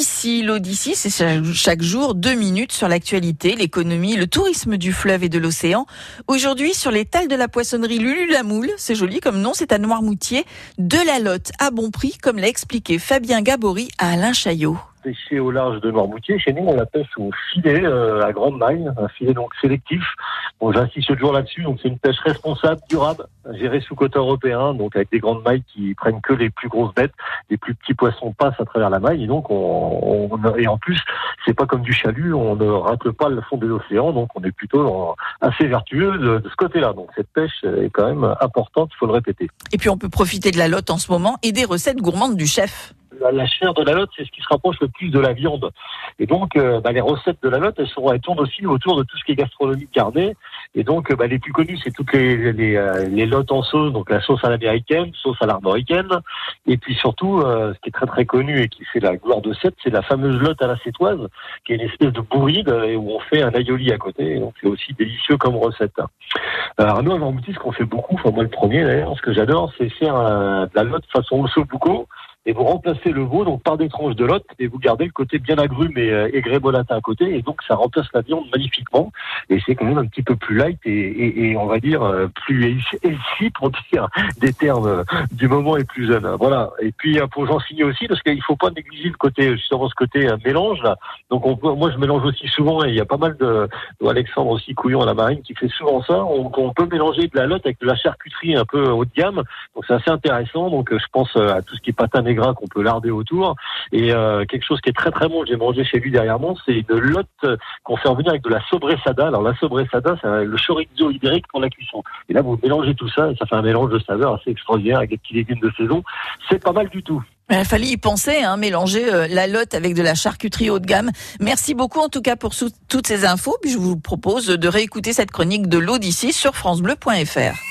L'Odyssée, l'Odyssée, c'est chaque jour deux minutes sur l'actualité, l'économie, le tourisme du fleuve et de l'océan. Aujourd'hui, sur les tales de la poissonnerie Lulu c'est joli comme nom, c'est à Noirmoutier, de la lotte à bon prix, comme l'a expliqué Fabien Gabory à Alain Chaillot pêcher au large de Noirmoutier. Chez nous, on la pêche au filet euh, à grande maille, un filet donc sélectif. Bon, j'insiste toujours là-dessus. Donc, c'est une pêche responsable, durable, gérée sous quota européen, donc avec des grandes mailles qui prennent que les plus grosses bêtes. Les plus petits poissons passent à travers la maille. Et donc, on, on et en plus, c'est pas comme du chalut. On ne racle pas le fond de l'océan. Donc, on est plutôt assez vertueux de, de ce côté-là. Donc, cette pêche est quand même importante. Il faut le répéter. Et puis, on peut profiter de la lotte en ce moment et des recettes gourmandes du chef la, chair de la lotte, c'est ce qui se rapproche le plus de la viande. Et donc, euh, bah, les recettes de la lotte, elles, elles tournent aussi autour de tout ce qui est gastronomie carnée. Et donc, bah, les plus connues, c'est toutes les, les, euh, les, lottes en sauce, donc la sauce à l'américaine, sauce à l'arboricaine. Et puis surtout, euh, ce qui est très très connu et qui fait la gloire de cette, c'est la fameuse lotte à la sétoise, qui est une espèce de bourride où on fait un aioli à côté. donc, c'est aussi délicieux comme recette. Alors, nous, à ce qu'on fait beaucoup, enfin moi le premier d'ailleurs, ce que j'adore, c'est faire de la lotte façon osso bucco et vous remplacez le veau donc par des tranches de lotte et vous gardez le côté bien agrume et, euh, et grébolatin à côté et donc ça remplace la viande magnifiquement et c'est quand même un petit peu plus light et, et, et on va dire euh, plus healthy pour dire des termes euh, du moment et plus jeune. Voilà. Et puis pour j'en signer aussi parce qu'il faut pas négliger le côté justement ce côté mélange là. Donc on peut, moi je mélange aussi souvent et il y a pas mal de, Alexandre aussi Couillon à la marine qui fait souvent ça. On, on, peut mélanger de la lotte avec de la charcuterie un peu haut de gamme. Donc c'est assez intéressant. Donc je pense à tout ce qui est patin qu'on peut larder autour. Et euh, quelque chose qui est très très bon, j'ai mangé chez lui derrière moi, c'est une lotte qu'on fait revenir avec de la sobressada. Alors la sobressada, c'est le chorizo ibérique pour la cuisson. Et là, vous mélangez tout ça et ça fait un mélange de saveurs assez extraordinaire avec des petits légumes de saison. C'est pas mal du tout. Il fallait y penser, hein, mélanger euh, la lotte avec de la charcuterie haut de gamme. Merci beaucoup en tout cas pour toutes ces infos. Puis je vous propose de réécouter cette chronique de l'Odyssée sur francebleu.fr.